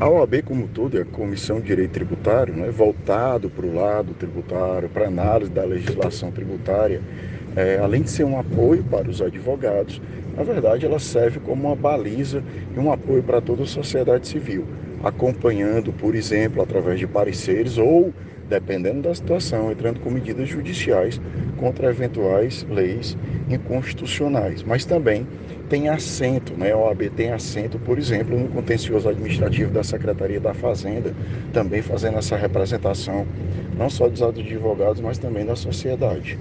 A OAB, como todo, é a Comissão de Direito Tributário, né, voltado para o lado tributário, para análise da legislação tributária, é, além de ser um apoio para os advogados, na verdade ela serve como uma baliza e um apoio para toda a sociedade civil, acompanhando, por exemplo, através de pareceres ou, dependendo da situação, entrando com medidas judiciais contra eventuais leis inconstitucionais, mas também tem assento, né? A OAB tem assento, por exemplo, no contencioso administrativo da Secretaria da Fazenda, também fazendo essa representação não só dos advogados, mas também da sociedade.